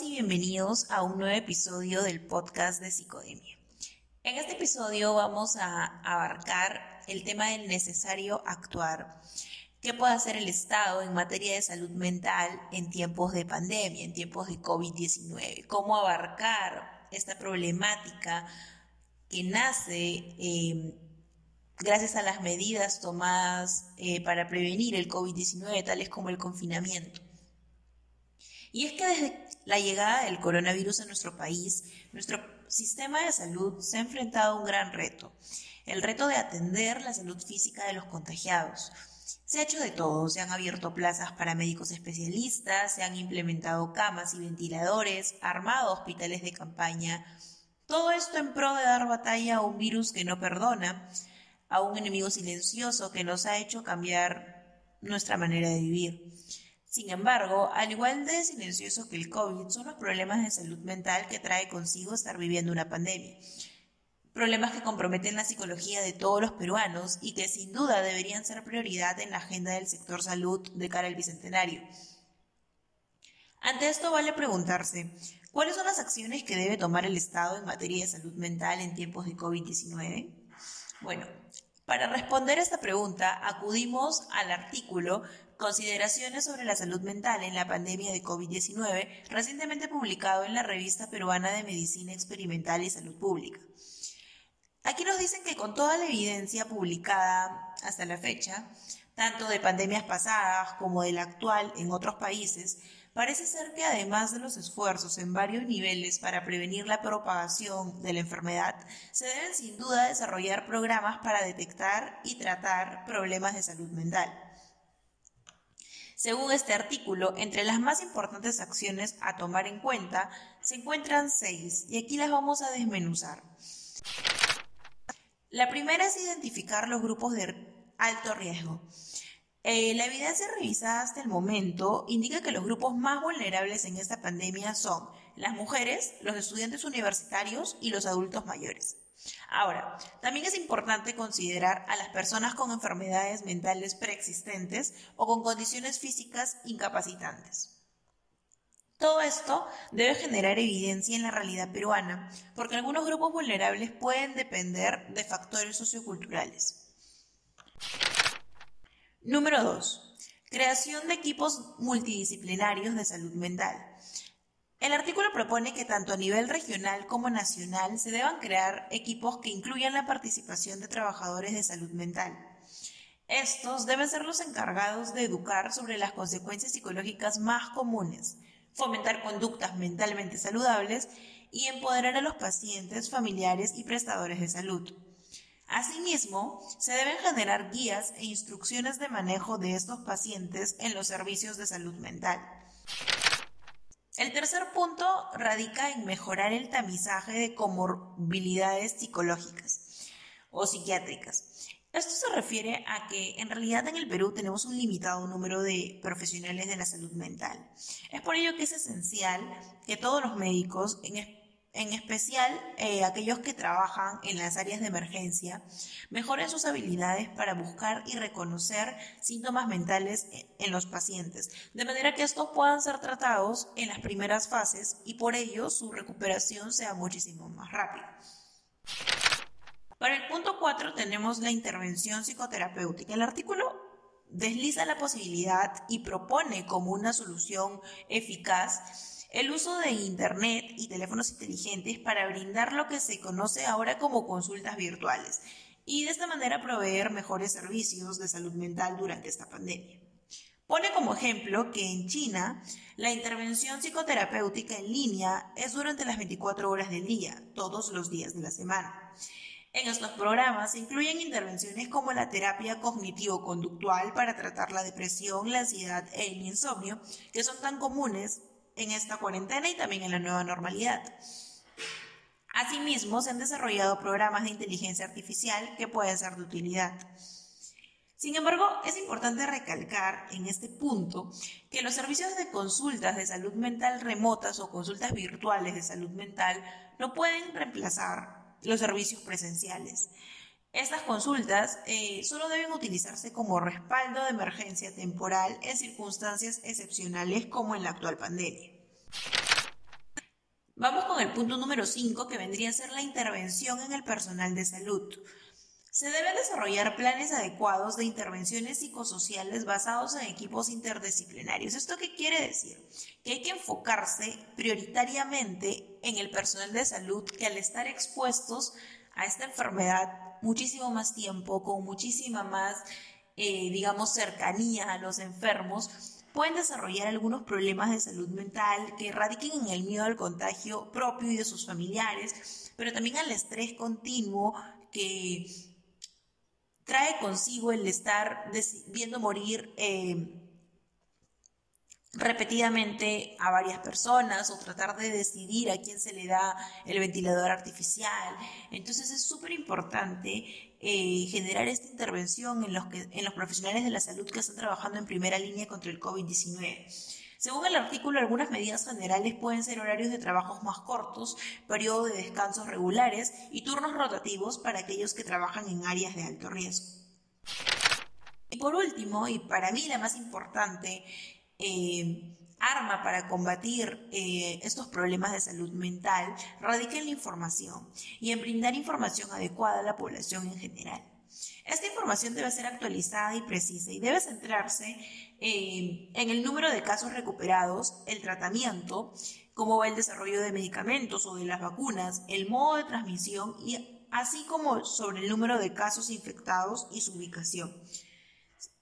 y bienvenidos a un nuevo episodio del podcast de Psicodemia. En este episodio vamos a abarcar el tema del necesario actuar. ¿Qué puede hacer el Estado en materia de salud mental en tiempos de pandemia, en tiempos de COVID-19? ¿Cómo abarcar esta problemática que nace eh, gracias a las medidas tomadas eh, para prevenir el COVID-19, tales como el confinamiento? Y es que desde la llegada del coronavirus a nuestro país, nuestro sistema de salud se ha enfrentado a un gran reto, el reto de atender la salud física de los contagiados. Se ha hecho de todo, se han abierto plazas para médicos especialistas, se han implementado camas y ventiladores, armado hospitales de campaña, todo esto en pro de dar batalla a un virus que no perdona, a un enemigo silencioso que nos ha hecho cambiar nuestra manera de vivir. Sin embargo, al igual de silencioso que el COVID, son los problemas de salud mental que trae consigo estar viviendo una pandemia. Problemas que comprometen la psicología de todos los peruanos y que sin duda deberían ser prioridad en la agenda del sector salud de cara al bicentenario. Ante esto vale preguntarse, ¿cuáles son las acciones que debe tomar el Estado en materia de salud mental en tiempos de COVID-19? Bueno, para responder a esta pregunta acudimos al artículo Consideraciones sobre la salud mental en la pandemia de COVID-19, recientemente publicado en la revista peruana de Medicina Experimental y Salud Pública. Aquí nos dicen que con toda la evidencia publicada hasta la fecha, tanto de pandemias pasadas como de la actual en otros países, parece ser que además de los esfuerzos en varios niveles para prevenir la propagación de la enfermedad, se deben sin duda desarrollar programas para detectar y tratar problemas de salud mental. Según este artículo, entre las más importantes acciones a tomar en cuenta se encuentran seis y aquí las vamos a desmenuzar. La primera es identificar los grupos de alto riesgo. Eh, la evidencia revisada hasta el momento indica que los grupos más vulnerables en esta pandemia son las mujeres, los estudiantes universitarios y los adultos mayores. Ahora, también es importante considerar a las personas con enfermedades mentales preexistentes o con condiciones físicas incapacitantes. Todo esto debe generar evidencia en la realidad peruana, porque algunos grupos vulnerables pueden depender de factores socioculturales. Número 2. Creación de equipos multidisciplinarios de salud mental. El artículo propone que tanto a nivel regional como nacional se deban crear equipos que incluyan la participación de trabajadores de salud mental. Estos deben ser los encargados de educar sobre las consecuencias psicológicas más comunes, fomentar conductas mentalmente saludables y empoderar a los pacientes, familiares y prestadores de salud. Asimismo, se deben generar guías e instrucciones de manejo de estos pacientes en los servicios de salud mental. El tercer punto radica en mejorar el tamizaje de comorbilidades psicológicas o psiquiátricas. Esto se refiere a que en realidad en el Perú tenemos un limitado número de profesionales de la salud mental. Es por ello que es esencial que todos los médicos, en en especial eh, aquellos que trabajan en las áreas de emergencia, mejoren sus habilidades para buscar y reconocer síntomas mentales en los pacientes, de manera que estos puedan ser tratados en las primeras fases y por ello su recuperación sea muchísimo más rápida. Para el punto 4 tenemos la intervención psicoterapéutica. El artículo desliza la posibilidad y propone como una solución eficaz el uso de Internet y teléfonos inteligentes para brindar lo que se conoce ahora como consultas virtuales y de esta manera proveer mejores servicios de salud mental durante esta pandemia. Pone como ejemplo que en China la intervención psicoterapéutica en línea es durante las 24 horas del día, todos los días de la semana. En estos programas se incluyen intervenciones como la terapia cognitivo-conductual para tratar la depresión, la ansiedad e el insomnio, que son tan comunes en esta cuarentena y también en la nueva normalidad. Asimismo, se han desarrollado programas de inteligencia artificial que pueden ser de utilidad. Sin embargo, es importante recalcar en este punto que los servicios de consultas de salud mental remotas o consultas virtuales de salud mental no pueden reemplazar los servicios presenciales. Estas consultas eh, solo deben utilizarse como respaldo de emergencia temporal en circunstancias excepcionales como en la actual pandemia. Vamos con el punto número 5, que vendría a ser la intervención en el personal de salud. Se deben desarrollar planes adecuados de intervenciones psicosociales basados en equipos interdisciplinarios. ¿Esto qué quiere decir? Que hay que enfocarse prioritariamente en el personal de salud que al estar expuestos a esta enfermedad muchísimo más tiempo, con muchísima más, eh, digamos, cercanía a los enfermos, pueden desarrollar algunos problemas de salud mental que radiquen en el miedo al contagio propio y de sus familiares, pero también al estrés continuo que trae consigo el estar viendo morir eh, repetidamente a varias personas o tratar de decidir a quién se le da el ventilador artificial. Entonces es súper importante eh, generar esta intervención en los, que, en los profesionales de la salud que están trabajando en primera línea contra el COVID-19. Según el artículo, algunas medidas generales pueden ser horarios de trabajos más cortos, periodo de descansos regulares y turnos rotativos para aquellos que trabajan en áreas de alto riesgo. Y por último, y para mí la más importante, eh, arma para combatir eh, estos problemas de salud mental radica en la información y en brindar información adecuada a la población en general. Esta información debe ser actualizada y precisa y debe centrarse eh, en el número de casos recuperados, el tratamiento, cómo va el desarrollo de medicamentos o de las vacunas, el modo de transmisión y así como sobre el número de casos infectados y su ubicación.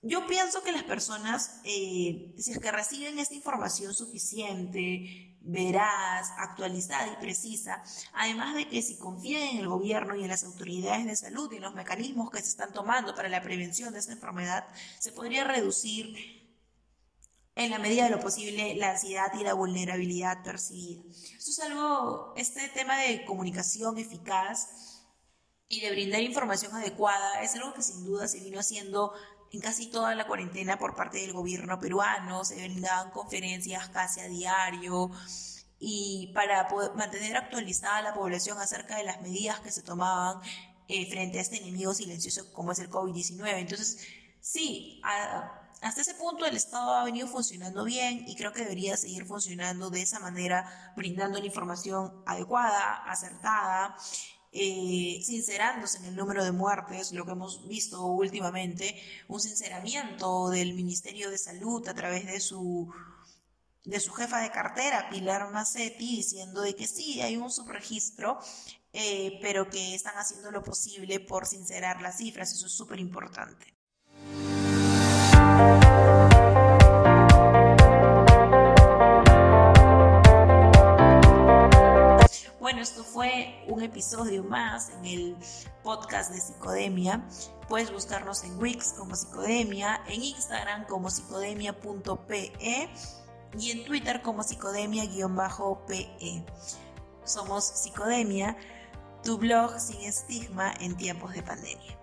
Yo pienso que las personas, eh, si es que reciben esta información suficiente, veraz, actualizada y precisa, además de que si confían en el gobierno y en las autoridades de salud y en los mecanismos que se están tomando para la prevención de esta enfermedad, se podría reducir en la medida de lo posible la ansiedad y la vulnerabilidad percibida. Esto es este tema de comunicación eficaz y de brindar información adecuada es algo que sin duda se vino haciendo en casi toda la cuarentena por parte del gobierno peruano, se brindaban conferencias casi a diario y para poder mantener actualizada la población acerca de las medidas que se tomaban eh, frente a este enemigo silencioso como es el COVID-19. Entonces, sí, hasta ese punto el Estado ha venido funcionando bien y creo que debería seguir funcionando de esa manera, brindando la información adecuada, acertada eh, sincerándose en el número de muertes, lo que hemos visto últimamente, un sinceramiento del Ministerio de Salud a través de su de su jefa de cartera, Pilar Macetti, diciendo de que sí, hay un subregistro, eh, pero que están haciendo lo posible por sincerar las cifras, eso es súper importante. En el podcast de Psicodemia. Puedes buscarnos en Wix como Psicodemia, en Instagram como psicodemia.pe y en Twitter como psicodemia-pe. Somos Psicodemia, tu blog sin estigma en tiempos de pandemia.